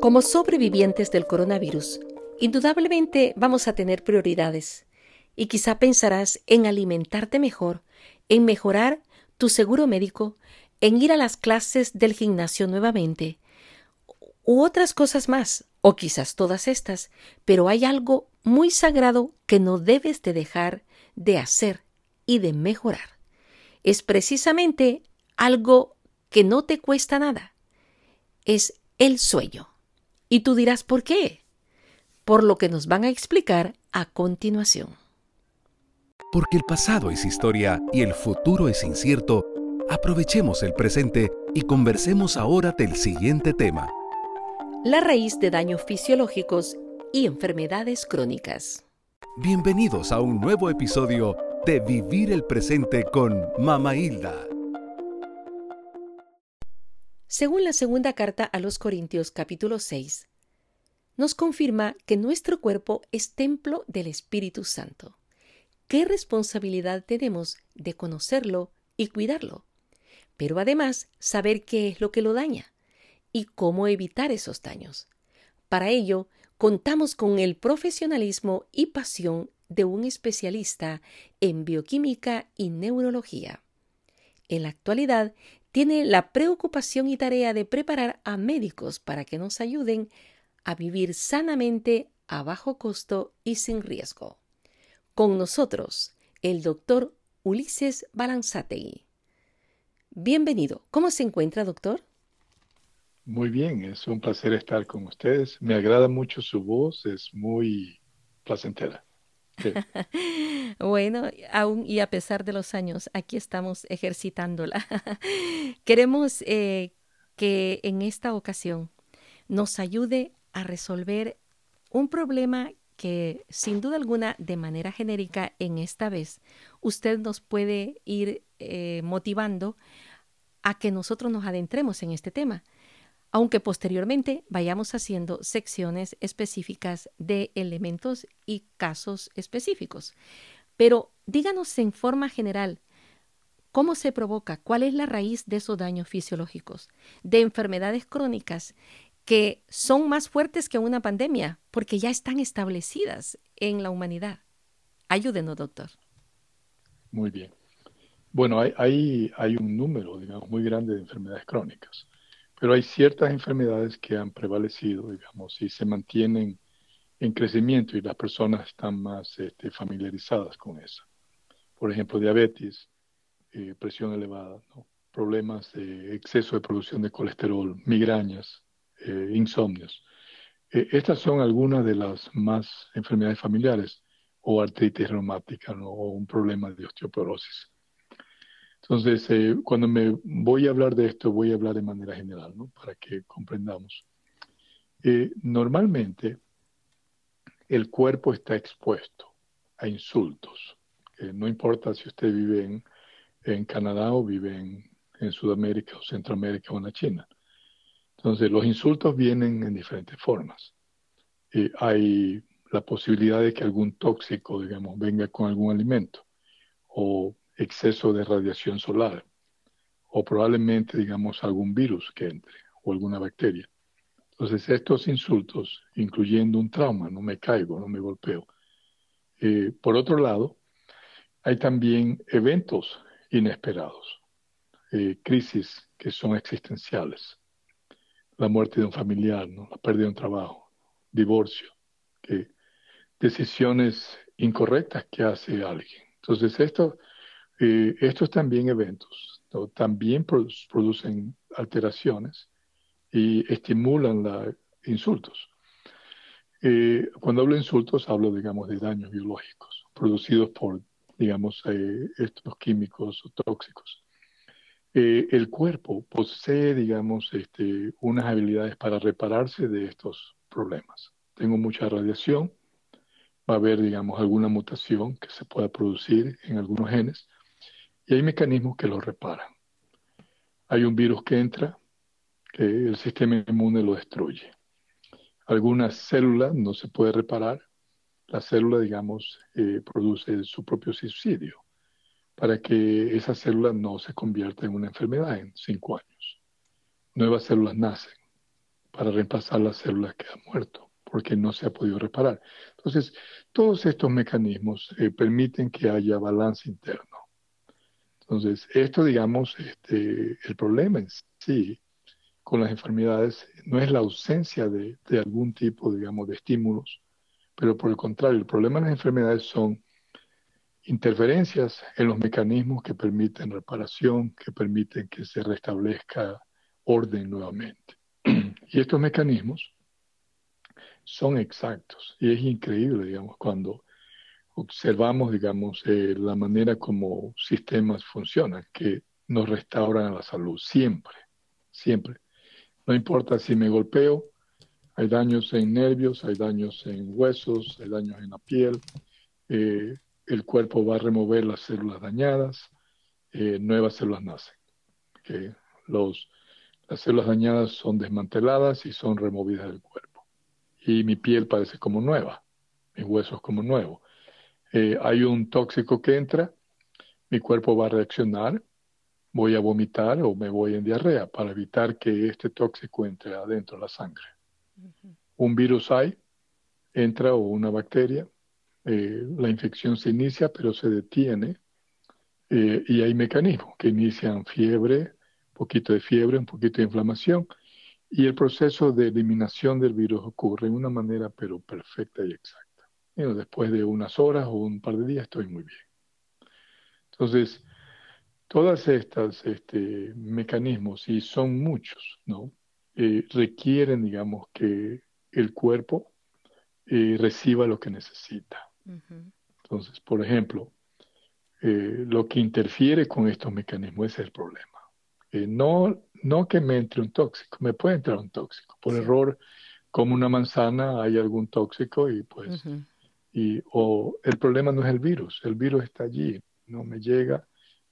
Como sobrevivientes del coronavirus, indudablemente vamos a tener prioridades y quizá pensarás en alimentarte mejor, en mejorar tu seguro médico, en ir a las clases del gimnasio nuevamente, u otras cosas más, o quizás todas estas, pero hay algo muy sagrado que no debes de dejar de hacer y de mejorar. Es precisamente algo que no te cuesta nada. Es el sueño. Y tú dirás, ¿por qué? Por lo que nos van a explicar a continuación. Porque el pasado es historia y el futuro es incierto, aprovechemos el presente y conversemos ahora del siguiente tema. La raíz de daños fisiológicos y enfermedades crónicas. Bienvenidos a un nuevo episodio de Vivir el Presente con Mama Hilda. Según la segunda carta a los Corintios capítulo 6, nos confirma que nuestro cuerpo es templo del Espíritu Santo. ¿Qué responsabilidad tenemos de conocerlo y cuidarlo? Pero además saber qué es lo que lo daña y cómo evitar esos daños. Para ello, contamos con el profesionalismo y pasión de un especialista en bioquímica y neurología. En la actualidad, tiene la preocupación y tarea de preparar a médicos para que nos ayuden a vivir sanamente a bajo costo y sin riesgo. Con nosotros, el doctor Ulises Balanzategui. Bienvenido. ¿Cómo se encuentra, doctor? Muy bien, es un placer estar con ustedes. Me agrada mucho su voz, es muy placentera. bueno, aún y a pesar de los años, aquí estamos ejercitándola. Queremos eh, que en esta ocasión nos ayude a resolver un problema que sin duda alguna, de manera genérica, en esta vez, usted nos puede ir eh, motivando a que nosotros nos adentremos en este tema aunque posteriormente vayamos haciendo secciones específicas de elementos y casos específicos. Pero díganos en forma general, ¿cómo se provoca? ¿Cuál es la raíz de esos daños fisiológicos? De enfermedades crónicas que son más fuertes que una pandemia, porque ya están establecidas en la humanidad. Ayúdenos, doctor. Muy bien. Bueno, hay, hay un número, digamos, muy grande de enfermedades crónicas. Pero hay ciertas enfermedades que han prevalecido, digamos, y se mantienen en crecimiento y las personas están más este, familiarizadas con eso. Por ejemplo, diabetes, eh, presión elevada, problemas de exceso de producción de colesterol, migrañas, eh, insomnios. Eh, estas son algunas de las más enfermedades familiares o artritis reumática o un problema de osteoporosis. Entonces, eh, cuando me voy a hablar de esto, voy a hablar de manera general, ¿no? Para que comprendamos. Eh, normalmente, el cuerpo está expuesto a insultos. no importa si usted vive en, Canadá o vive en, Sudamérica o Centroamérica o en la China. Entonces, los insultos vienen en diferentes formas. Eh, hay la posibilidad de que algún tóxico, digamos, venga con algún alimento o exceso de radiación solar o probablemente, digamos, algún virus que entre o alguna bacteria. Entonces, estos insultos, incluyendo un trauma, no me caigo, no me golpeo. Eh, por otro lado, hay también eventos inesperados, eh, crisis que son existenciales, la muerte de un familiar, la pérdida de un trabajo, divorcio, decisiones incorrectas que hace alguien. Entonces, esto eh, estos también eventos también producen alteraciones y estimulan los insultos. Eh, cuando hablo de insultos, hablo, digamos, de daños biológicos producidos por, digamos, eh, estos químicos tóxicos. el cuerpo posee, digamos, este, unas habilidades para repararse de estos problemas. Tengo mucha radiación, va a haber, digamos, alguna mutación que se pueda producir en algunos genes y hay mecanismos que lo reparan. Hay un virus que entra, que el sistema inmune lo destruye. Algunas células no se puede reparar. La célula, digamos, eh, produce su propio suicidio para que esa célula no se convierta en una enfermedad en cinco años. Nuevas células nacen. para reemplazar las células que han muerto, porque no se ha podido reparar. Entonces, todos estos mecanismos eh, permiten que haya balance interno. Entonces, esto, digamos, este, el problema en sí con las enfermedades no es la ausencia de, de algún tipo, digamos, de estímulos, pero por el contrario, el problema de las enfermedades son interferencias en los mecanismos que permiten reparación, que permiten que se restablezca orden nuevamente. Y estos mecanismos son exactos y es increíble, digamos, cuando observamos, digamos, eh, la manera como sistemas funcionan, que nos restauran la salud, siempre, siempre. No importa si me golpeo, hay daños en nervios, hay daños en huesos, hay daños en la piel. Eh, el cuerpo va a remover las células dañadas, eh, nuevas células nacen. Los, las células dañadas son desmanteladas y son removidas del cuerpo. Y mi piel parece como nueva, mis huesos como nuevos. Eh, hay un tóxico que entra, mi cuerpo va a reaccionar, voy a vomitar o me voy en diarrea para evitar que este tóxico entre adentro de la sangre. Un virus hay, entra o una bacteria, eh, la infección se inicia pero se detiene eh, y hay mecanismos que inician fiebre, un poquito de fiebre, un poquito de inflamación y el proceso de eliminación del virus ocurre de una manera pero perfecta y exacta. Después de unas horas o un par de días estoy muy bien. Entonces, Todas estas este, mecanismos, y son muchos, ¿no? Eh, requieren, digamos, que el cuerpo eh, reciba lo que necesita. Entonces, por ejemplo, eh, lo que interfiere con estos mecanismos es el problema. no, no que me entre un tóxico, me puede entrar un tóxico. Por error, como una manzana, hay algún tóxico y pues, y, o el problema no es el virus, el virus está allí, no me llega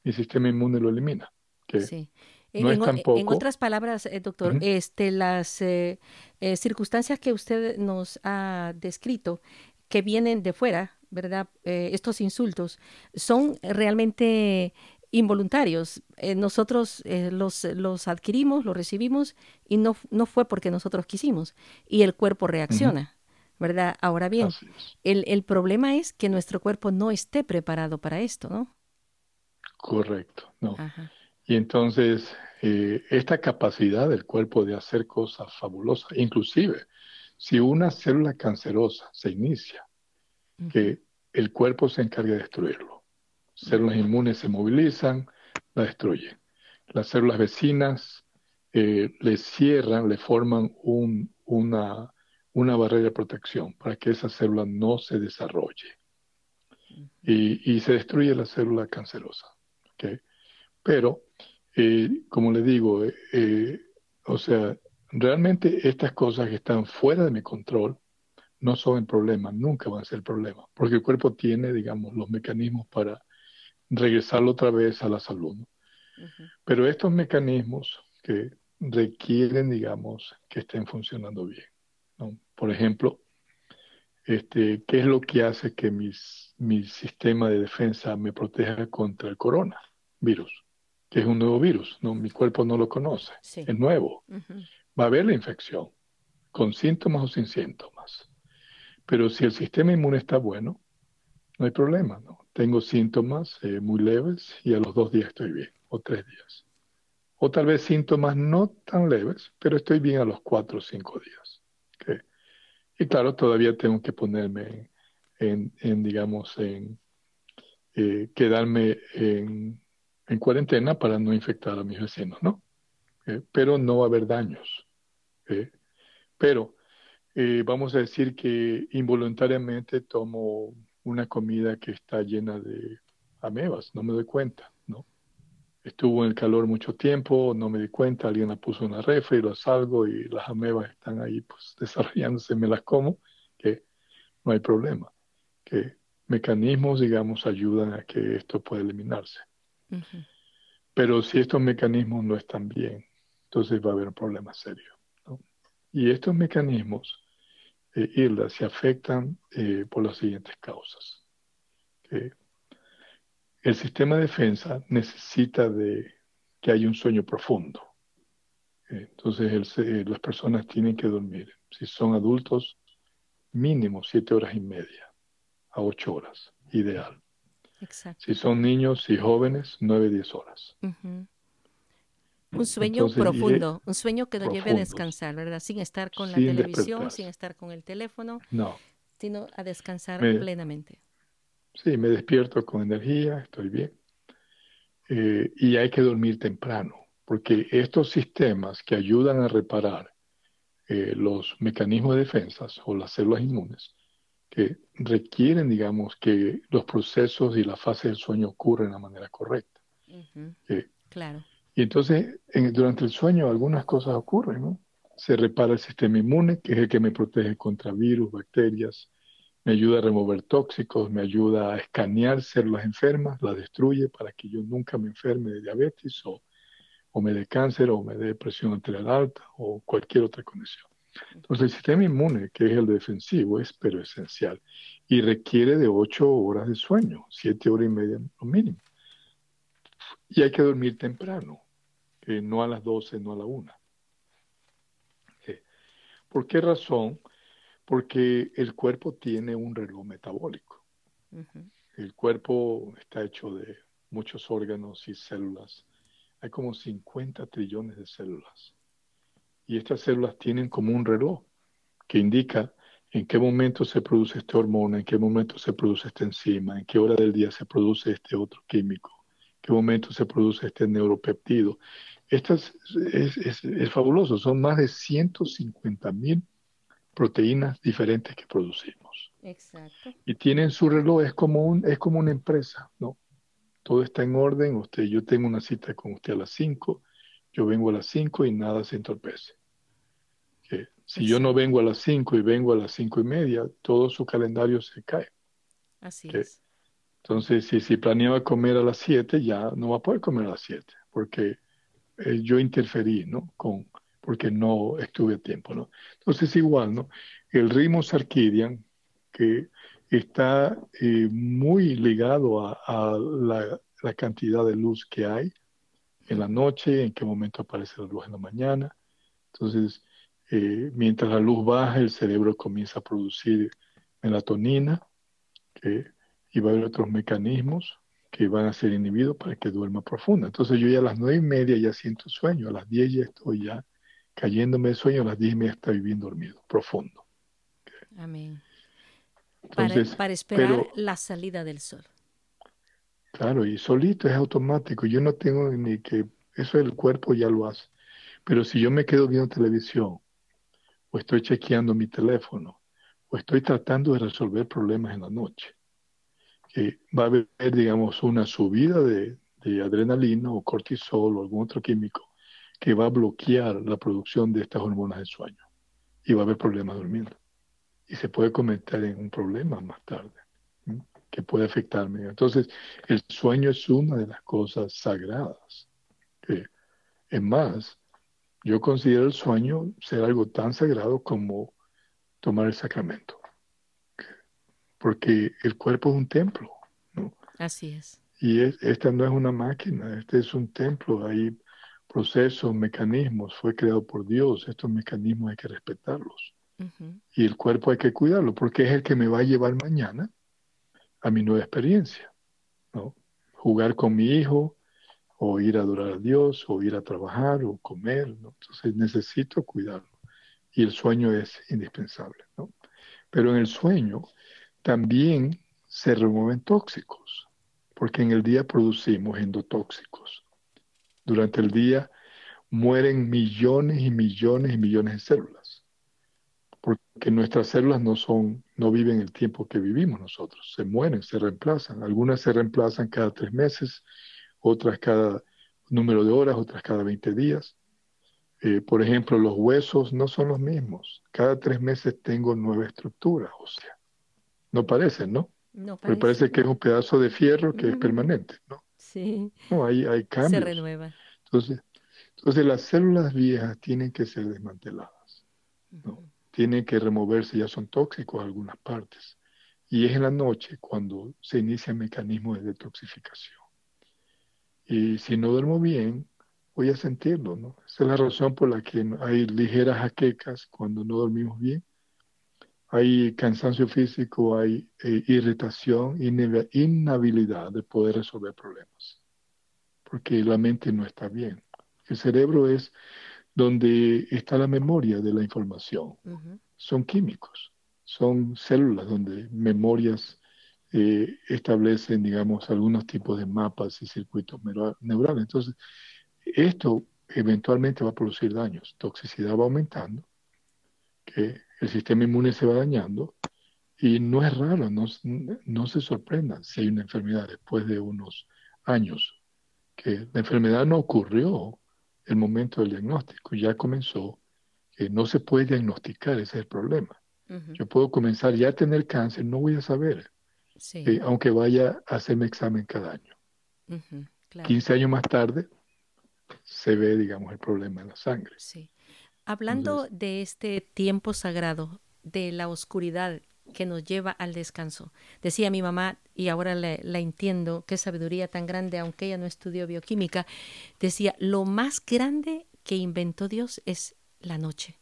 mi sistema inmune lo elimina. Que sí. No en, es tampoco... en, otras palabras, eh, doctor, este, las eh, eh, circunstancias que usted nos ha descrito, que vienen de fuera, ¿verdad? estos insultos, son realmente involuntarios. nosotros los, los adquirimos, los recibimos y no, no fue porque nosotros quisimos. Y el cuerpo reacciona. ¿Verdad? Ahora bien, el, el problema es que nuestro cuerpo no esté preparado para esto, ¿no? Correcto, no. Y entonces, eh, esta capacidad del cuerpo de hacer cosas fabulosas, inclusive si una célula cancerosa se inicia, que el cuerpo se encarga de destruirlo. Células inmunes se movilizan, la destruyen. Las células vecinas eh, le cierran, le forman un, una, una barrera de protección para que esa célula no se desarrolle. y, y se destruye la célula cancerosa. Pero, eh, como le digo, eh, eh, o sea, realmente estas cosas que están fuera de mi control no son el problema, nunca van a ser el problema, porque el cuerpo tiene, digamos, los mecanismos para regresarlo otra vez a la salud. Pero estos mecanismos que requieren, digamos, que estén funcionando bien. Por ejemplo, este, ¿qué es lo que hace que mis, mi sistema de defensa me proteja contra el corona? virus, que es un nuevo virus, no, mi cuerpo no lo conoce, es nuevo. Va a haber la infección, con síntomas o sin síntomas. Pero si el sistema inmune está bueno, no hay problema, ¿no? Tengo síntomas eh, muy leves y a los dos días estoy bien, o tres días. O tal vez síntomas no tan leves, pero estoy bien a los cuatro o cinco días. Y claro, todavía tengo que ponerme en, digamos, en eh, quedarme en en cuarentena para no infectar a mis vecinos, ¿no? Eh, pero no va a haber daños. Eh, pero vamos a decir que involuntariamente tomo una comida que está llena de amebas, no me doy cuenta. Estuvo en el calor mucho tiempo, no me di cuenta, alguien la puso en la refri, lo salgo y las amebas están ahí pues desarrollándose, me las como, que no hay problema, que mecanismos, digamos, ayudan a que esto pueda eliminarse. Pero si estos mecanismos no están bien, entonces va a haber un problema serio. Y estos mecanismos, eh, Hilda, se afectan eh, por las siguientes causas. El sistema de defensa necesita de que haya un sueño profundo. Entonces las personas tienen que dormir. Si son adultos, mínimo siete horas y media a ocho horas, ideal. Exacto. Si son niños y jóvenes, nueve, diez horas. Un sueño profundo, un sueño que nos lleve a descansar, ¿verdad? Sin estar con la televisión, sin estar con el teléfono, no. sino a descansar plenamente. Sí, me despierto con energía, estoy bien. Eh, y hay que dormir temprano, porque estos sistemas que ayudan a reparar eh, los mecanismos de defensa o las células inmunes, que requieren, digamos, que los procesos y la fase del sueño ocurran de la manera correcta. claro. Y entonces, durante el sueño algunas cosas ocurren, ¿no? Se repara el sistema inmune, que es el que me protege contra virus, bacterias, me ayuda a remover tóxicos, me ayuda a escanear células enfermas, las destruye para que yo nunca me enferme de diabetes o, o me dé cáncer o me dé presión arterial alta o cualquier otra condición. Entonces el sistema inmune, que es el defensivo, es pero esencial y requiere de ocho horas de sueño, siete horas y media lo mínimo. Y hay que dormir temprano no a las 12, no a la 1. ¿Por qué razón? Porque el cuerpo tiene un reloj metabólico. El cuerpo está hecho de muchos órganos y células. Hay como 50 trillones de células. Y estas células tienen como un reloj que indica en qué momento se produce esta hormona, en qué momento se produce esta enzima, en qué hora del día se produce este otro químico, en qué momento se produce este neuropeptido. Esto es, es, fabuloso, son más de 150 mil proteínas diferentes que producimos. Exacto. Y tienen su reloj, es como, un, es como una empresa, ¿no? Todo está en orden, usted, yo tengo una cita con usted a las 5, yo vengo a las 5 y nada se entorpece. si yo no vengo a las 5 y vengo a las 5 y media, todo su calendario se cae. Así es. Entonces, si, si planeaba comer a las 7, ya no va a poder comer a las 7, porque eh, yo interferí, ¿no? Con, porque no estuve a tiempo, ¿no? Entonces igual, ¿no? El ritmo circadian, que está eh, muy ligado a, la, cantidad de luz que hay en la noche, en qué momento aparece la luz en la mañana. Entonces, eh, mientras la luz baja, el cerebro comienza a producir melatonina, y va a haber otros mecanismos que van a ser inhibidos para que duerma profunda. Entonces yo ya a las nueve y media ya siento sueño, a las diez ya estoy ya cayéndome de sueño, a las diez y media estoy bien dormido, profundo. Amén. para, esperar la salida del sol. Claro, y solito es automático. Yo no tengo ni que, eso el cuerpo ya lo hace. Pero si yo me quedo viendo televisión, o estoy chequeando mi teléfono, o estoy tratando de resolver problemas en la noche, que va a haber, digamos, una subida de, adrenalina o cortisol o algún otro químico que va a bloquear la producción de estas hormonas del sueño y va a haber problemas durmiendo. Y se puede cometer en un problema más tarde que puede afectarme. Entonces, el sueño es una de las cosas sagradas. es más, yo considero el sueño ser algo tan sagrado como tomar el sacramento porque el cuerpo es un templo. ¿no? Así es. Y esta no es una máquina, este es un templo, hay procesos, mecanismos, fue creado por Dios, estos mecanismos hay que respetarlos. Y el cuerpo hay que cuidarlo, porque es el que me va a llevar mañana a mi nueva experiencia. ¿no? Jugar con mi hijo, o ir a adorar a Dios, o ir a trabajar, o comer. ¿no? Entonces necesito cuidarlo. Y el sueño es indispensable. ¿no? Pero en el sueño también se remueven tóxicos, porque en el día producimos endotóxicos. Durante el día mueren millones y millones y millones de células, porque nuestras células no son, no viven el tiempo que vivimos nosotros, se mueren, se reemplazan. Algunas se reemplazan cada tres meses, otras cada número de horas, otras cada 20 días. Eh, por ejemplo, los huesos no son los mismos. Cada tres meses tengo nueva estructura ósea. No parece, ¿no? No parece. Me parece que es un pedazo de fierro que es permanente, ¿no? Sí. No, hay, hay cambios. Se renueva. Entonces, entonces las células viejas tienen que ser desmanteladas, ¿no? Tienen que removerse, ya son tóxicos algunas partes. Y es en la noche cuando se inicia el mecanismo de detoxificación. Y si no duermo bien, voy a sentirlo, ¿no? Esa es la razón por la que hay ligeras jaquecas cuando no dormimos bien. Hay cansancio físico, hay eh, irritación, inhabilidad de poder resolver problemas, porque la mente no está bien. El cerebro es donde está la memoria de la información. Son químicos, son células donde memorias eh, establecen, digamos, algunos tipos de mapas y circuitos neurales. Entonces, esto eventualmente va a producir daños. Toxicidad va aumentando, que el sistema inmune se va dañando y no es raro, no, no se sorprendan si hay una enfermedad después de unos años, que la enfermedad no ocurrió el momento del diagnóstico, ya comenzó, que no se puede diagnosticar, ese es el problema. Yo puedo comenzar ya a tener cáncer, no voy a saber, eh, aunque vaya a hacerme examen cada año. 15 años más tarde se ve, digamos, el problema en la sangre. Sí. Hablando de este tiempo sagrado, de la oscuridad que nos lleva al descanso. Decía mi mamá, y ahora la entiendo, qué sabiduría tan grande, aunque ella no estudió bioquímica, decía, lo más grande que inventó Dios es la noche,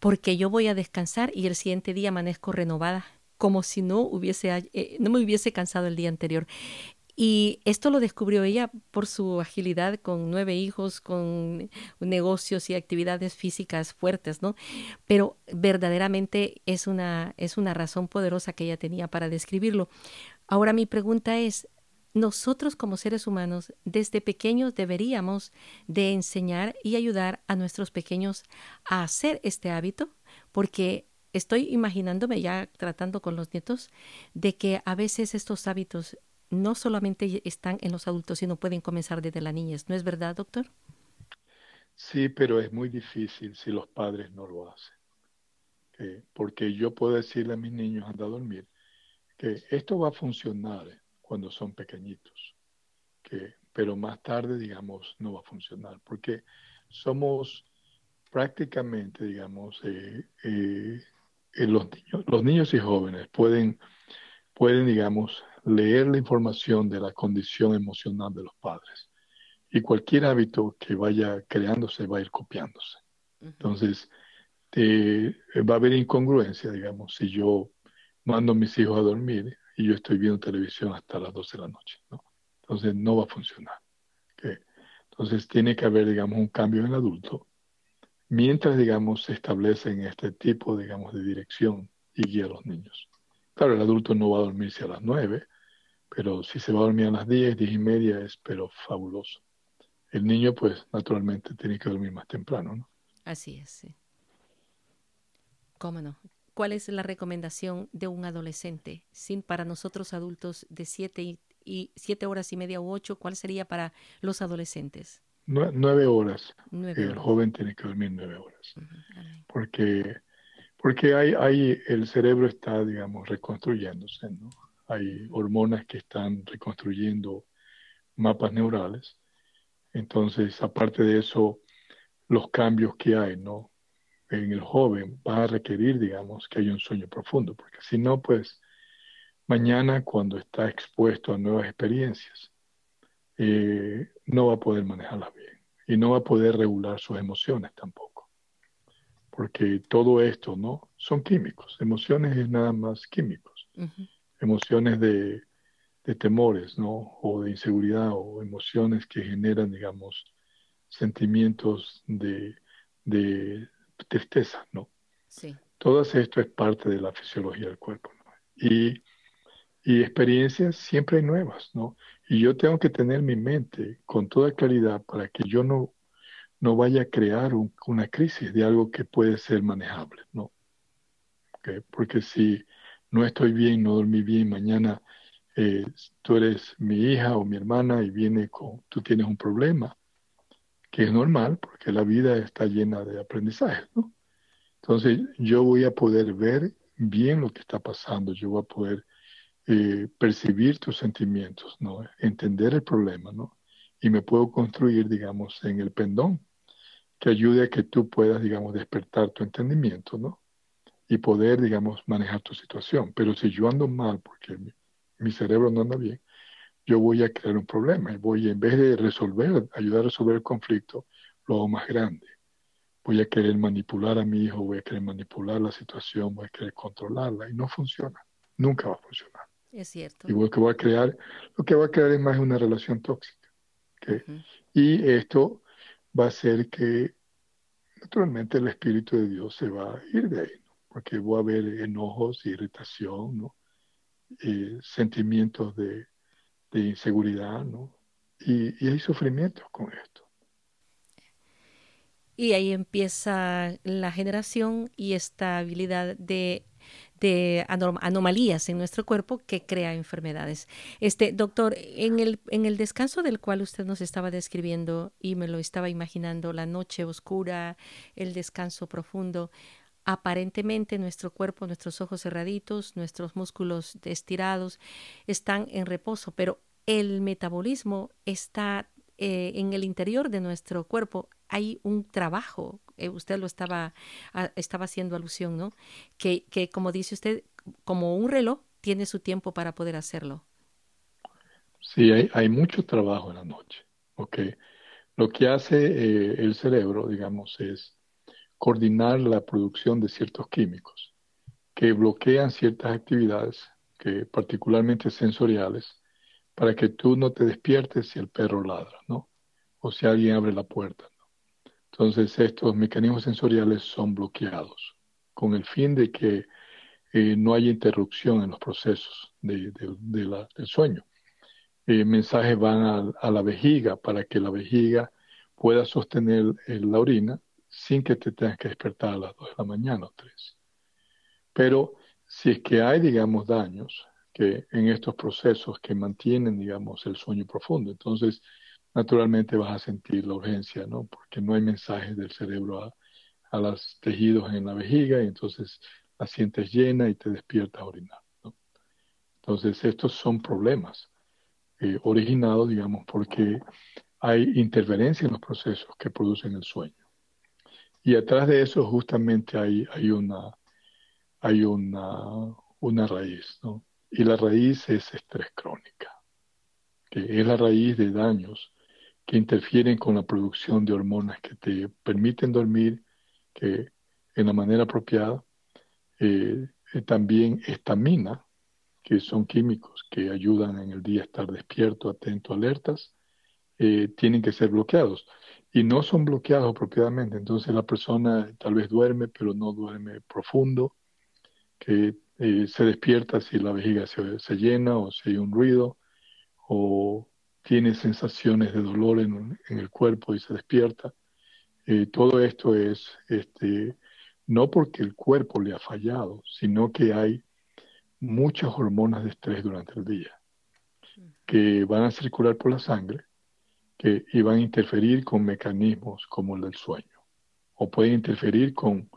porque yo voy a descansar y el siguiente día amanezco renovada, como si no hubiese, eh, no me hubiese cansado el día anterior. Y esto lo descubrió ella por su agilidad con nueve hijos, con negocios y actividades físicas fuertes, ¿no? Pero verdaderamente es una, es una razón poderosa que ella tenía para describirlo. Ahora mi pregunta es, nosotros como seres humanos desde pequeños deberíamos de enseñar y ayudar a nuestros pequeños a hacer este hábito, porque estoy imaginándome ya tratando con los nietos de que a veces estos hábitos no solamente están en los adultos, sino pueden comenzar desde la niñez. ¿No es verdad, doctor? Sí, pero es muy difícil si los padres no lo hacen. porque yo puedo decirle a mis niños, anda a dormir, que esto va a funcionar cuando son pequeñitos, que, pero más tarde, digamos, no va a funcionar, porque somos prácticamente, digamos, eh, eh, los, niños, los niños y jóvenes pueden, pueden, digamos, leer la información de la condición emocional de los padres. Y cualquier hábito que vaya creándose va a ir copiándose. Entonces, va a haber incongruencia, digamos, si yo mando a mis hijos a dormir y yo estoy viendo televisión hasta las 12 de la noche. ¿no? Entonces, no va a funcionar. Entonces, tiene que haber, digamos, un cambio en el adulto mientras, digamos, se establecen este tipo, digamos, de dirección y guía a los niños. Claro, el adulto no va a dormirse a las 9, pero si se va a dormir a las 10, 10 y media es pero fabuloso. El niño pues naturalmente tiene que dormir más temprano, ¿no? Así es, sí. ¿Cómo no? ¿Cuál es la recomendación de un adolescente? Sin para nosotros adultos de 7 y, siete horas y media u 8, ¿cuál sería para los adolescentes? Nueve, horas. el joven tiene que dormir nueve horas. Porque, porque hay, el cerebro está, digamos, reconstruyéndose, ¿no? hay hormonas que están reconstruyendo mapas neurales. Entonces, aparte de eso, los cambios que hay, ¿no? En el joven va a requerir, digamos, que haya un sueño profundo, porque si no, pues mañana cuando está expuesto a nuevas experiencias, eh, no va a poder manejarlas bien y no va a poder regular sus emociones tampoco. Porque todo esto, ¿no? Son químicos. Emociones es nada más químicos emociones de, temores, ¿no? O de inseguridad o emociones que generan, digamos, sentimientos de, tristeza, ¿no? Sí. Todo esto es parte de la fisiología del cuerpo, ¿no? Y, experiencias siempre nuevas, ¿no? Y yo tengo que tener mi mente con toda claridad para que yo no, no vaya a crear una crisis de algo que puede ser manejable, ¿no? Porque si no estoy bien, no dormí bien, mañana eh, tú eres mi hija o mi hermana y viene con, tú tienes un problema, que es normal porque la vida está llena de aprendizaje, ¿no? Entonces yo voy a poder ver bien lo que está pasando, yo voy a poder eh, percibir tus sentimientos, ¿no? Entender el problema, ¿no? Y me puedo construir, digamos, en el pendón que ayude a que tú puedas, digamos, despertar tu entendimiento, ¿no? y poder, digamos, manejar tu situación. Pero si yo ando mal porque mi, cerebro no anda bien, yo voy a crear un problema y voy, en vez de resolver, ayudar a resolver el conflicto, lo hago más grande. Voy a querer manipular a mi hijo, voy a querer manipular la situación, voy a querer controlarla y no funciona. Nunca va a funcionar. Es cierto. Y lo que voy a crear, lo que va a crear es más una relación tóxica. Y esto va a hacer que naturalmente el Espíritu de Dios se va a ir de ahí, porque va a haber enojos, irritación, ¿no? Eh, sentimientos de, inseguridad, ¿no? Y, y, hay sufrimientos con esto. Y ahí empieza la generación y esta habilidad de de anomalías en nuestro cuerpo que crea enfermedades. Este doctor, en el, en el descanso del cual usted nos estaba describiendo y me lo estaba imaginando, la noche oscura, el descanso profundo, aparentemente nuestro cuerpo, nuestros ojos cerraditos, nuestros músculos estirados están en reposo, pero el metabolismo está eh, en el interior de nuestro cuerpo hay un trabajo, eh, usted lo estaba, ah, estaba haciendo alusión, ¿no? Que, que, como dice usted, como un reloj, tiene su tiempo para poder hacerlo. Sí, hay, mucho trabajo en la noche. Lo que hace eh, el cerebro, digamos, es coordinar la producción de ciertos químicos que bloquean ciertas actividades, que particularmente sensoriales, para que tú no te despiertes si el perro ladra, ¿no? O si alguien abre la puerta. Entonces estos mecanismos sensoriales son bloqueados con el fin de que eh, no haya interrupción en los procesos de, del sueño. Eh, mensajes van a, la vejiga para que la vejiga pueda sostener la orina sin que te tengas que despertar a las 2 de la mañana o 3. Pero si es que hay, digamos, daños que en estos procesos que mantienen, digamos, el sueño profundo, entonces naturalmente vas a sentir la urgencia, ¿no? Porque no hay mensajes del cerebro a, los tejidos en la vejiga y entonces la sientes llena y te despiertas a orinar, ¿no? Entonces estos son problemas eh, originados, digamos, porque hay interferencia en los procesos que producen el sueño. Y atrás de eso justamente hay, hay, una, hay una, una raíz, ¿no? Y la raíz es estrés crónica, que es la raíz de daños que interfieren con la producción de hormonas que te permiten dormir que en la manera apropiada. Eh, eh, también estamina, que son químicos que ayudan en el día a estar despierto, atento, alertas, eh, tienen que ser bloqueados. Y no son bloqueados apropiadamente. Entonces la persona tal vez duerme, pero no duerme profundo, que se despierta si la vejiga se, se llena o si hay un ruido, o tiene sensaciones de dolor en, el cuerpo y se despierta. Eh, todo esto es este, no porque el cuerpo le ha fallado, sino que hay muchas hormonas de estrés durante el día que van a circular por la sangre que, y van a interferir con mecanismos como el del sueño, o pueden interferir con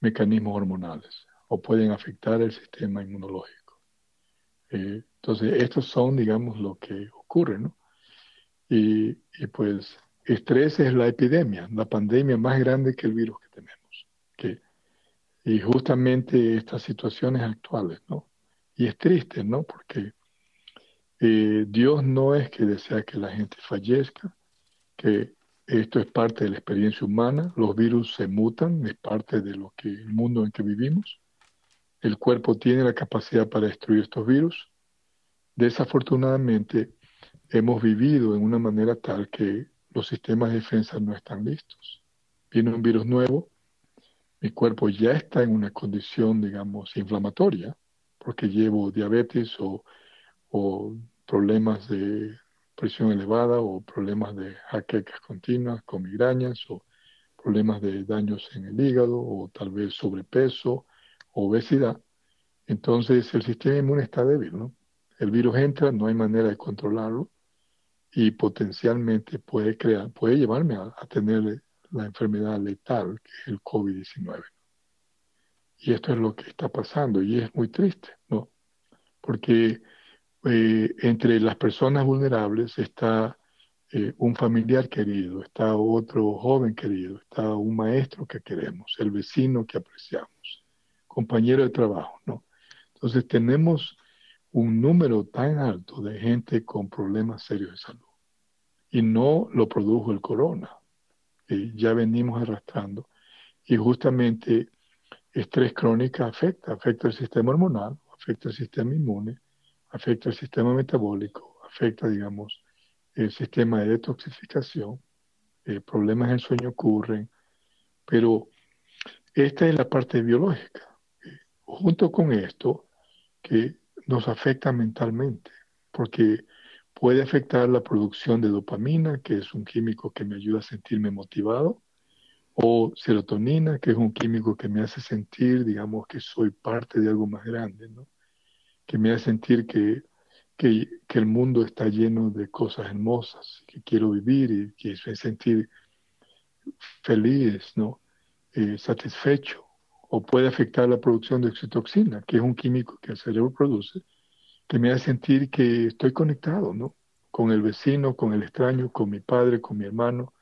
mecanismos hormonales, o pueden afectar el sistema inmunológico. Eh, entonces, estos son, digamos, lo que ocurre, ¿no? Y, pues estrés es la epidemia, la pandemia más grande que el virus que tenemos. Que, y justamente estas situaciones actuales, ¿no? Y es triste, ¿no? Porque eh, Dios no es que desea que la gente fallezca, que esto es parte de la experiencia humana, los virus se mutan, es parte de lo que el mundo en que vivimos. El cuerpo tiene la capacidad para destruir estos virus. Desafortunadamente, hemos vivido en una manera tal que los sistemas de defensa no están listos. Viene un virus nuevo, mi cuerpo ya está en una condición, digamos, inflamatoria, porque llevo diabetes o, problemas de presión elevada o problemas de jaquecas continuas con migrañas o problemas de daños en el hígado o tal vez sobrepeso o obesidad. Entonces el sistema inmune está débil, ¿no? El virus entra, no hay manera de controlarlo y potencialmente puede crear, puede llevarme a, tener la enfermedad letal que es el COVID-19. Y esto es lo que está pasando y es muy triste, ¿no? Porque eh, entre las personas vulnerables está eh, un familiar querido, está otro joven querido, está un maestro que queremos, el vecino que apreciamos, compañero de trabajo, ¿no? Entonces tenemos un número tan alto de gente con problemas serios de salud. Y no lo produjo el corona. ya venimos arrastrando. Y justamente estrés crónico afecta, afecta el sistema hormonal, afecta el sistema inmune, afecta el sistema metabólico, afecta, digamos, el sistema de detoxificación, eh, problemas en el sueño ocurren, pero esta es la parte biológica. junto con esto, que nos afecta mentalmente, porque puede afectar la producción de dopamina, que es un químico que me ayuda a sentirme motivado, o serotonina, que es un químico que me hace sentir, digamos, que soy parte de algo más grande, ¿no? que me hace sentir que, que, el mundo está lleno de cosas hermosas, que quiero vivir y que me sentir feliz, ¿no? Eh, satisfecho. O puede afectar la producción de oxitoxina, que es un químico que el cerebro produce, que me hace sentir que estoy conectado, ¿no? Con el vecino, con el extraño, con mi padre, con mi hermano.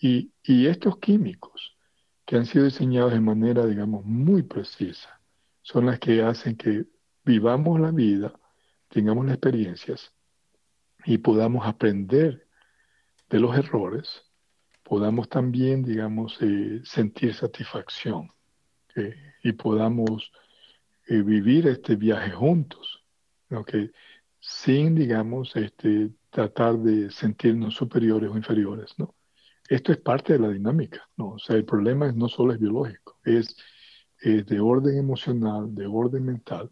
Y, y estos químicos, que han sido diseñados de manera, digamos, muy precisa, son las que hacen que vivamos la vida, tengamos las experiencias y podamos aprender de los errores, podamos también, digamos, eh, sentir satisfacción eh, y podamos eh, vivir este viaje juntos, sin, digamos, este, tratar de sentirnos superiores o inferiores, ¿no? Esto es parte de la dinámica, ¿no? O sea, el problema no solo es biológico, es de orden emocional, de orden mental,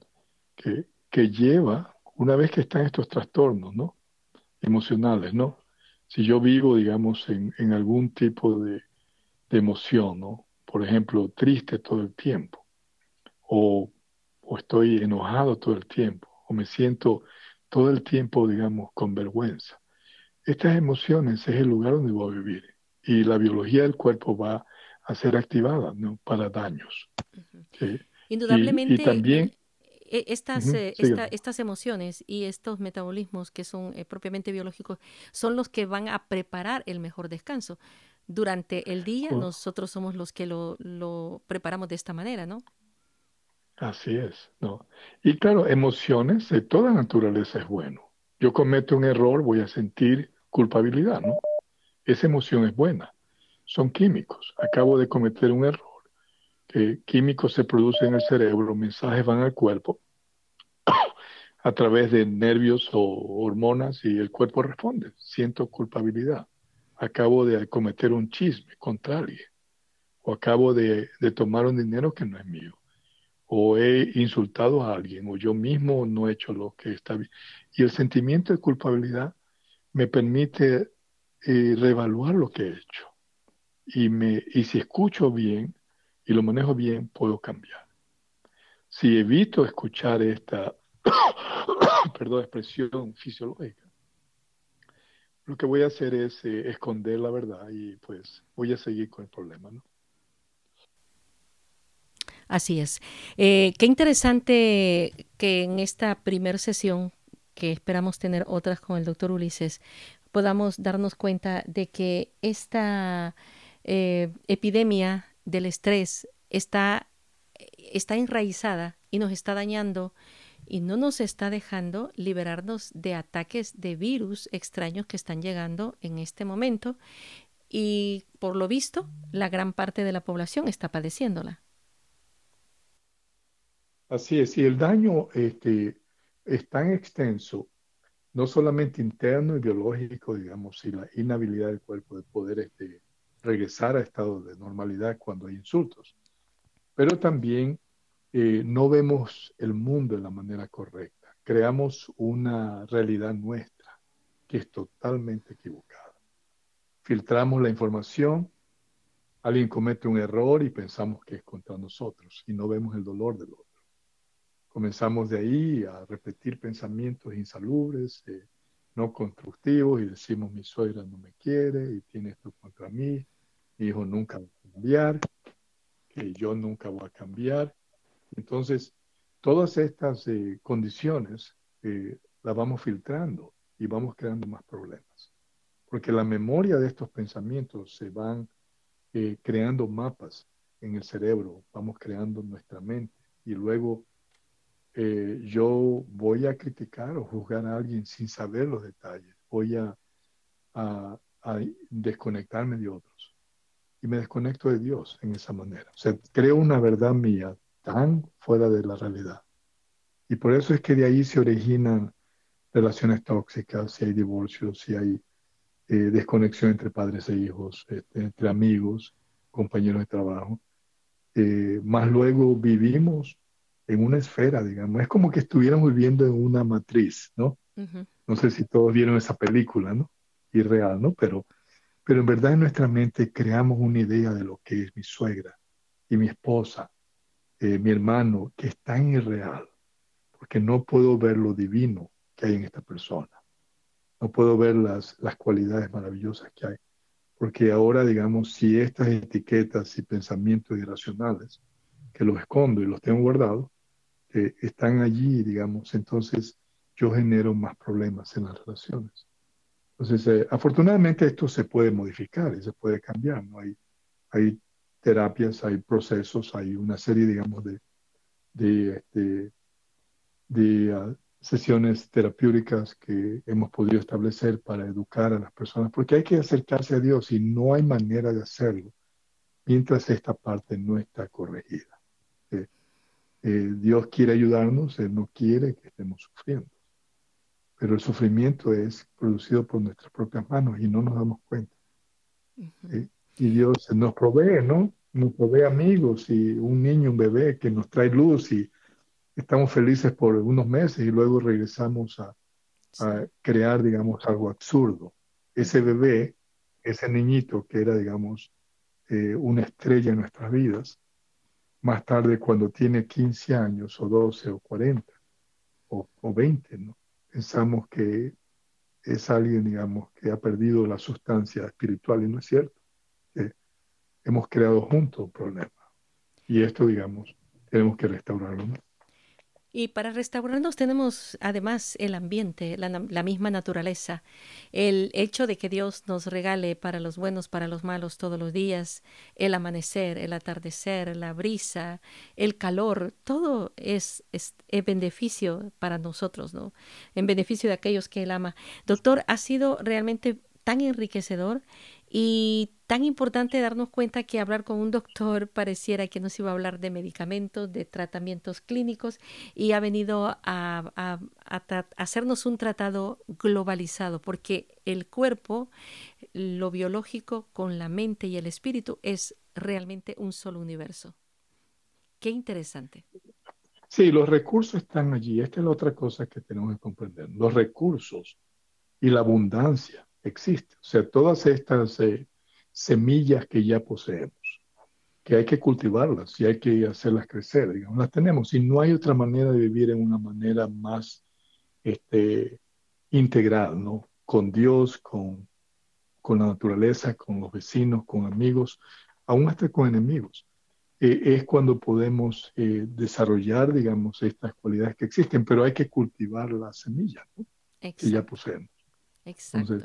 que, lleva, una vez que están estos trastornos, ¿no? Emocionales, ¿no? Si yo vivo, digamos, en, en algún tipo de, de, emoción, ¿no? Por ejemplo, triste todo el tiempo, o, o estoy enojado todo el tiempo, o me siento todo el tiempo, digamos, con vergüenza. Estas emociones es el lugar donde voy a vivir y la biología del cuerpo va a ser activada ¿no? para daños. Indudablemente, y, también, e, estas, eh, estas emociones y estos metabolismos que son eh, propiamente biológicos son los que van a preparar el mejor descanso. Durante el día nosotros somos los que lo, lo, preparamos de esta manera, ¿no? Así es, ¿no? Y claro, emociones de toda naturaleza es bueno. Yo cometo un error, voy a sentir culpabilidad, ¿no? Esa emoción es buena. Son químicos. Acabo de cometer un error químicos se producen en el cerebro, mensajes van al cuerpo a través de nervios o hormonas y el cuerpo responde. Siento culpabilidad. Acabo de cometer un chisme contra alguien. O acabo de, tomar un dinero que no es mío. O he insultado a alguien. O yo mismo no he hecho lo que está bien. Y el sentimiento de culpabilidad me permite eh, reevaluar lo que he hecho. Y, me, y si escucho bien, y lo manejo bien, puedo cambiar. Si evito escuchar esta perdón, expresión fisiológica, lo que voy a hacer es eh, esconder la verdad y pues voy a seguir con el problema, ¿no? Así es. Eh, qué interesante que en esta primera sesión, que esperamos tener otras con el doctor Ulises, podamos darnos cuenta de que esta eh, epidemia del estrés está, está enraizada y nos está dañando y no nos está dejando liberarnos de ataques de virus extraños que están llegando en este momento y por lo visto la gran parte de la población está padeciéndola. Así es, y el daño este, es tan extenso, no solamente interno y biológico, digamos, y la inhabilidad del cuerpo de poder este, regresar a estado de normalidad cuando hay insultos. Pero también eh, no vemos el mundo de la manera correcta. Creamos una realidad nuestra que es totalmente equivocada. Filtramos la información, alguien comete un error y pensamos que es contra nosotros y no vemos el dolor del otro. Comenzamos de ahí a repetir pensamientos insalubres, eh, no constructivos y decimos mi suegra no me quiere y tiene esto contra mí mi hijo nunca va a cambiar, que yo nunca voy a cambiar. Entonces, todas estas eh, condiciones eh, las vamos filtrando y vamos creando más problemas. Porque la memoria de estos pensamientos se van eh, creando mapas en el cerebro, vamos creando nuestra mente y luego eh, yo voy a criticar o juzgar a alguien sin saber los detalles. Voy a, desconectarme de otros. Y me desconecto de Dios en esa manera. O sea, creo una verdad mía tan fuera de la realidad. Y por eso es que de ahí se originan relaciones tóxicas, si hay divorcios, si hay eh, desconexión entre padres e hijos, este, entre amigos, compañeros de trabajo. Eh, más luego vivimos en una esfera, digamos. Es como que estuviéramos viviendo en una matriz, ¿no? No sé si todos vieron esa película, ¿no? Irreal, ¿no? Pero, pero en verdad en nuestra mente creamos una idea de lo que es mi suegra y mi esposa, eh, mi hermano, que es tan irreal, porque no puedo ver lo divino que hay en esta persona. No puedo ver las, las cualidades maravillosas que hay. Porque ahora, digamos, si estas etiquetas y pensamientos irracionales, que los escondo y los tengo guardados, están allí, digamos, entonces yo genero más problemas en las relaciones. Entonces, eh, afortunadamente esto se puede modificar y se puede cambiar, ¿no? Hay, hay terapias, hay procesos, hay una serie, digamos, de, de, este, de, ah, sesiones terapéuticas que hemos podido establecer para educar a las personas, porque hay que acercarse a Dios y no hay manera de hacerlo mientras esta parte no está corregida. Eh, Dios quiere ayudarnos, Él no quiere que estemos sufriendo. Pero el sufrimiento es producido por nuestras propias manos y no nos damos cuenta. Y Dios nos provee, ¿no? Nos provee amigos y un niño, un bebé que nos trae luz y estamos felices por unos meses y luego regresamos a, crear, digamos, algo absurdo. Ese bebé, ese niñito que era, digamos, eh, una estrella en nuestras vidas, más tarde cuando tiene 15 años o 12 o 40 o, 20, ¿no? Pensamos que es alguien, digamos, que ha perdido la sustancia espiritual y no es cierto. hemos creado juntos un problema. Y esto, digamos, tenemos que restaurarlo. Y para restaurarnos tenemos además el ambiente, la, misma naturaleza, el hecho de que Dios nos regale para los buenos, para los malos todos los días, el amanecer, el atardecer, la brisa, el calor, todo es, es, beneficio para nosotros, ¿no? En beneficio de aquellos que Él ama. Doctor, ha sido realmente tan enriquecedor y tan importante darnos cuenta que hablar con un doctor pareciera que nos iba a hablar de medicamentos, de tratamientos clínicos y ha venido a, hacernos un tratado globalizado porque el cuerpo, lo biológico con la mente y el espíritu es realmente un solo universo. Qué interesante. Sí, los recursos están allí. Esta es la otra cosa que tenemos que comprender. Los recursos y la abundancia existen. O sea, todas estas eh, semillas que ya poseemos, que hay que cultivarlas y hay que hacerlas crecer, digamos, las tenemos. Y no hay otra manera de vivir en una manera más este, integral, ¿no? Con Dios, con, con la naturaleza, con los vecinos, con amigos, aún hasta con enemigos. Eh, es cuando podemos eh, desarrollar, digamos, estas cualidades que existen, pero hay que cultivar las semillas ¿no? que ya poseemos. Exacto.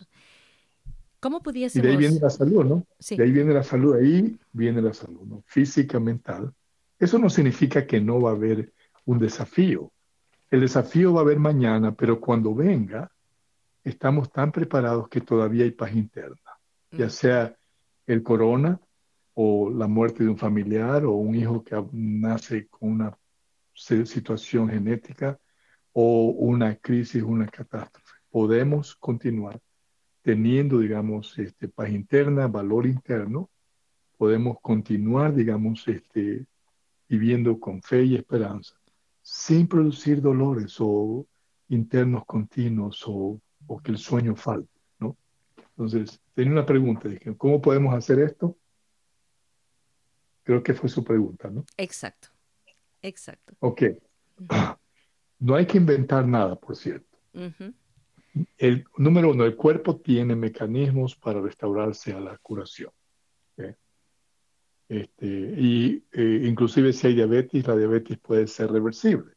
¿Cómo pudiésemos? Y de ahí viene la salud, ¿no? Sí. De ahí viene la salud, ahí viene la salud, ¿no? Física, mental. Eso no significa que no va a haber un desafío. El desafío va a haber mañana, pero cuando venga, estamos tan preparados que todavía hay paz interna. Ya sea el corona o la muerte de un familiar o un hijo que nace con una situación genética o una crisis, una catástrofe. Podemos continuar teniendo, digamos, este, paz interna, valor interno, podemos continuar, digamos, este, viviendo con fe y esperanza, sin producir dolores o internos continuos o, que el sueño falte, ¿no? Entonces, tenía una pregunta, dije, ¿cómo podemos hacer esto? Creo que fue su pregunta, ¿no? Exacto, exacto. Ok. No hay que inventar nada, por cierto. El número uno, el cuerpo tiene mecanismos para restaurarse a la curación. Este, y eh, inclusive si hay diabetes, la diabetes puede ser reversible.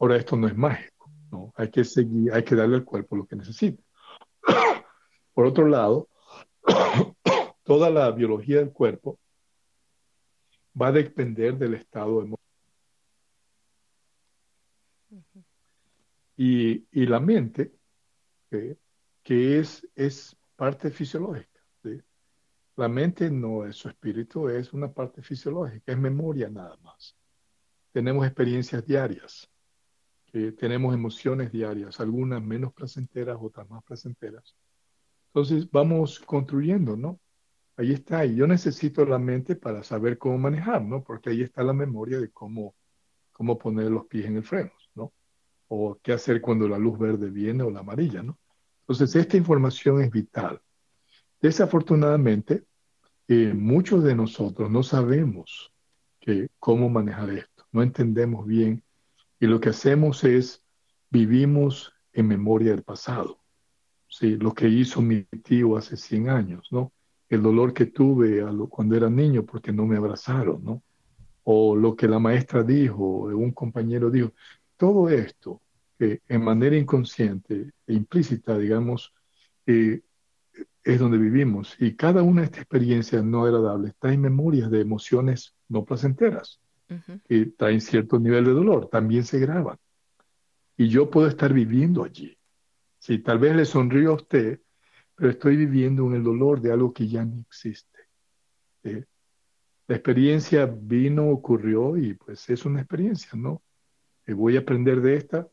Ahora, esto no es mágico, ¿no? Hay que seguir, hay que darle al cuerpo lo que necesita. Por otro lado, toda la biología del cuerpo va a depender del estado emocional y, y, la mente, que es, es parte fisiológica. La mente no es su espíritu, es una parte fisiológica, es memoria nada más. Tenemos experiencias diarias, tenemos emociones diarias, algunas menos placenteras, otras más placenteras. Entonces vamos construyendo, ¿no? Ahí está, y yo necesito la mente para saber cómo manejar, ¿no? Porque ahí está la memoria de cómo, cómo poner los pies en el freno, ¿no? O qué hacer cuando la luz verde viene o la amarilla, ¿no? Entonces, esta información es vital. Desafortunadamente, eh, muchos de nosotros no sabemos cómo manejar esto, no entendemos bien y lo que hacemos es vivimos en memoria del pasado. ¿sí? Lo que hizo mi tío hace 100 años, ¿no? El dolor que tuve cuando era niño porque no me abrazaron, ¿no? O lo que la maestra dijo, un compañero dijo. Todo esto en manera inconsciente e implícita, digamos, eh, es donde vivimos. Y cada una de estas experiencias no agradables trae memorias de emociones no placenteras, que traen cierto nivel de dolor, también se graban. Y yo puedo estar viviendo allí. Si tal vez le sonrío a usted, pero estoy viviendo en el dolor de algo que ya no existe. La experiencia vino, ocurrió y pues es una experiencia, ¿no? Y voy a aprender de esta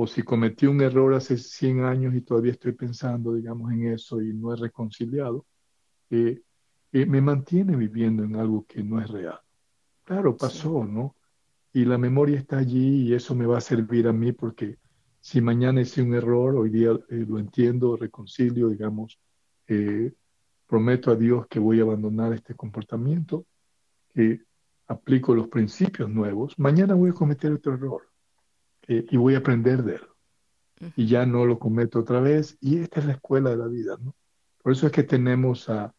o si cometí un error hace 100 años y todavía estoy pensando, digamos, en eso y no he reconciliado, eh, eh, me mantiene viviendo en algo que no es real. Claro, pasó, ¿no? Y la memoria está allí y eso me va a servir a mí porque si mañana hice un error, hoy día eh, lo entiendo, reconcilio, digamos, prometo a Dios que voy a abandonar este comportamiento, que aplico los principios nuevos, mañana voy a cometer otro error eh, y voy a aprender de él. Y ya no lo cometo otra vez. Y esta es la escuela de la vida, ¿no? Por eso es que tenemos a,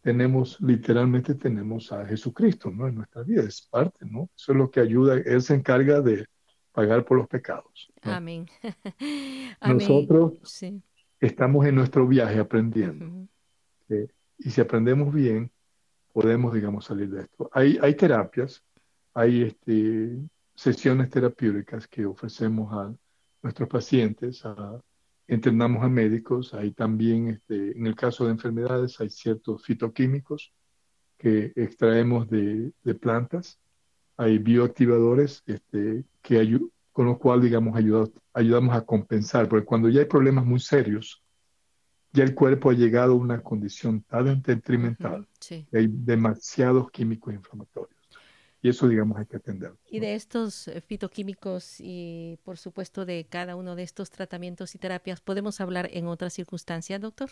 tenemos, literalmente tenemos a Jesucristo, ¿no? En nuestra vida, es parte, ¿no? Eso es lo que ayuda, Él se encarga de pagar por los pecados. Amén. Nosotros estamos en nuestro viaje aprendiendo. y si aprendemos bien, podemos, digamos, salir de esto. Hay, hay terapias, hay este, sesiones terapéuticas que ofrecemos a nuestros pacientes, a, entrenamos a médicos, hay también, este, en el caso de enfermedades, hay ciertos fitoquímicos que extraemos de, plantas, hay bioactivadores este, que con lo cual, digamos, ayudamos a compensar, porque cuando ya hay problemas muy serios, ya el cuerpo ha llegado a una condición tan detrimental, hay demasiados químicos inflamatorios y eso, digamos, hay que atenderlo. Y de estos eh, fitoquímicos y, por supuesto, de cada uno de estos tratamientos y terapias, ¿podemos hablar en otras circunstancias, doctor?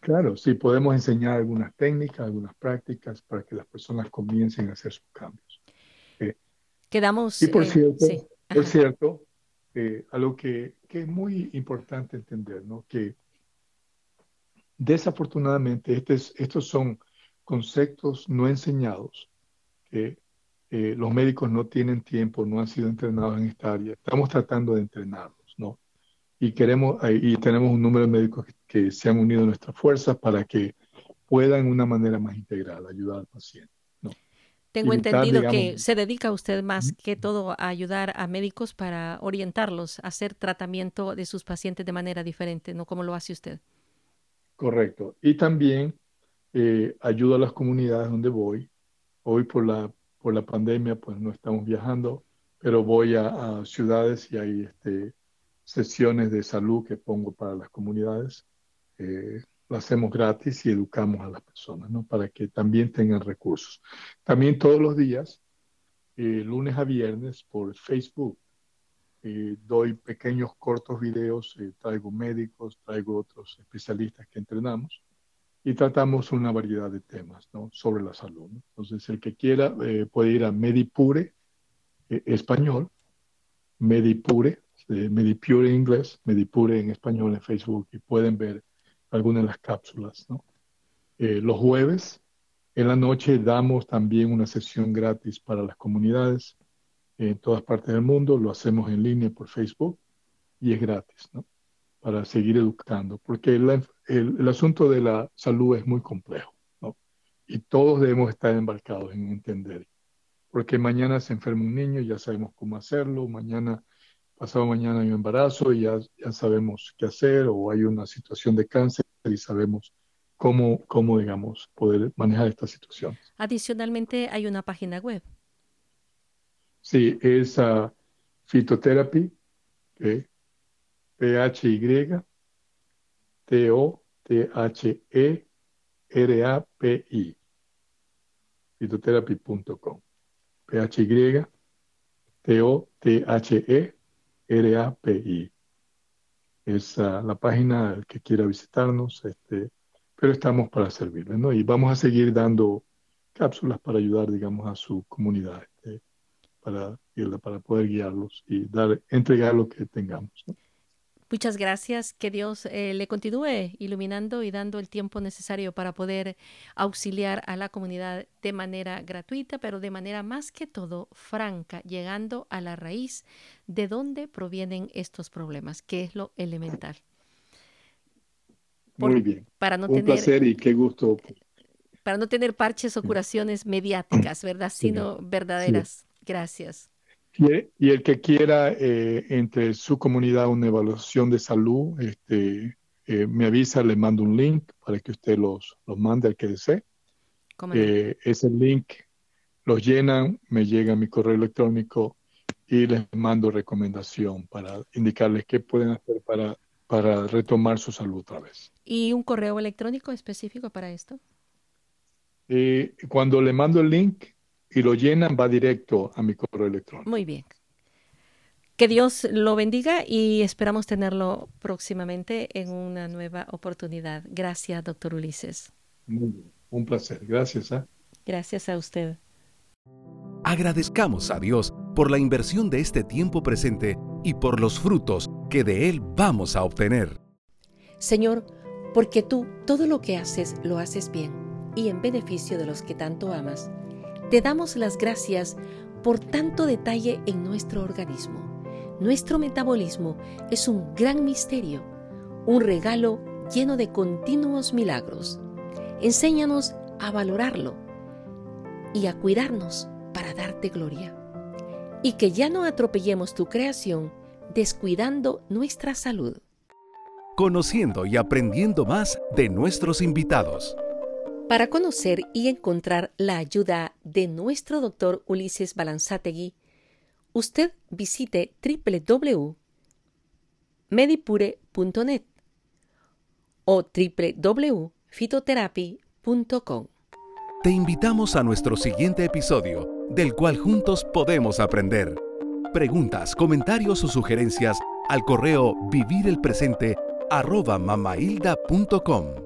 Claro, sí, podemos enseñar algunas técnicas, algunas prácticas para que las personas comiencen a hacer sus cambios. Eh, Quedamos. Y por eh, cierto, por cierto, algo que, que, es muy importante entender, ¿no? Que desafortunadamente estos, estos son conceptos no enseñados que eh, los médicos no tienen tiempo, no han sido entrenados en esta área. Estamos tratando de entrenarlos, ¿no? Y queremos, y tenemos un número de médicos que, se han unido a nuestras fuerzas para que puedan de una manera más integral ayudar al paciente. ¿no? Tengo entendido que se dedica usted más que todo a ayudar a médicos para orientarlos a hacer tratamiento de sus pacientes de manera diferente, ¿no? Como lo hace usted. Correcto. Y también eh, ayudo a las comunidades donde voy. Hoy por la por la pandemia, pues no estamos viajando, pero voy a, ciudades y hay este, sesiones de salud que pongo para las comunidades. Eh, lo hacemos gratis y educamos a las personas, ¿no? Para que también tengan recursos. También todos los días, eh, lunes a viernes, por Facebook, eh, doy pequeños cortos videos, traigo médicos, traigo otros especialistas que entrenamos y tratamos una variedad de temas ¿no? sobre la salud. Entonces, el que quiera eh, puede ir a Medipure, eh, español, Medipure, eh, Medipure en inglés, Medipure en español en Facebook y pueden ver algunas de las cápsulas. ¿no? los jueves en la noche damos también una sesión gratis para las comunidades en todas partes del mundo, lo hacemos en línea por Facebook y es gratis. ¿no? para seguir educando, porque el, el, asunto de la salud es muy complejo, ¿no? Y todos debemos estar embarcados en entender, porque mañana se enferma un niño, ya sabemos cómo hacerlo, mañana pasado mañana hay un embarazo y ya, ya sabemos qué hacer o hay una situación de cáncer y sabemos cómo, cómo, digamos, poder manejar esta situación. Adicionalmente, hay una página web. Sí, es uh, Phytotherapy, P-H-Y, T-O-T-H-E-R-A-P-I, phytotherapy.com, P-H-Y, T-O-T-H-E-R-A-P-I. Es uh, la página que quiera visitarnos, este, pero estamos para servirles, ¿no? Y vamos a seguir dando cápsulas para ayudar, digamos, a su comunidad, este, para, para poder guiarlos y dar, entregar lo que tengamos. ¿no? Muchas gracias. Que Dios eh, le continúe iluminando y dando el tiempo necesario para poder auxiliar a la comunidad de manera gratuita, pero de manera más que todo franca, llegando a la raíz de dónde provienen estos problemas, que es lo elemental. Muy bien. Para no Un tener, placer y qué gusto. Para no tener parches o curaciones mediáticas, ¿verdad? Sino verdaderas. Gracias. Y, el que quiera eh, entre su comunidad una evaluación de salud, este, eh, me avisa, le mando un link para que usted los, los mande al que desee. Eh, ese link los llenan, me llega a mi correo electrónico y les mando recomendación para indicarles qué pueden hacer para, para retomar su salud otra vez. ¿Y un correo electrónico específico para esto? Eh, cuando le mando el link y lo llenan, va directo a mi correo electrónico. Muy bien. Que Dios lo bendiga y esperamos tenerlo próximamente en una nueva oportunidad. Gracias, doctor Ulises. Muy bien. Un placer. Gracias. ¿eh? Gracias a usted. Agradezcamos a Dios por la inversión de este tiempo presente y por los frutos que de Él vamos a obtener. Señor, porque tú todo lo que haces lo haces bien y en beneficio de los que tanto amas, te damos las gracias por tanto detalle en nuestro organismo. Nuestro metabolismo es un gran misterio, un regalo lleno de continuos milagros. Enséñanos a valorarlo y a cuidarnos para darte gloria. Y que ya no atropellemos tu creación descuidando nuestra salud. Conociendo y aprendiendo más de nuestros invitados. Para conocer y encontrar la ayuda de nuestro doctor Ulises Balanzategui, usted visite www.medipure.net o www.fitotherapy.com. Te invitamos a nuestro siguiente episodio, del cual juntos podemos aprender. Preguntas, comentarios o sugerencias al correo vivirelpresente arroba mamahilda.com.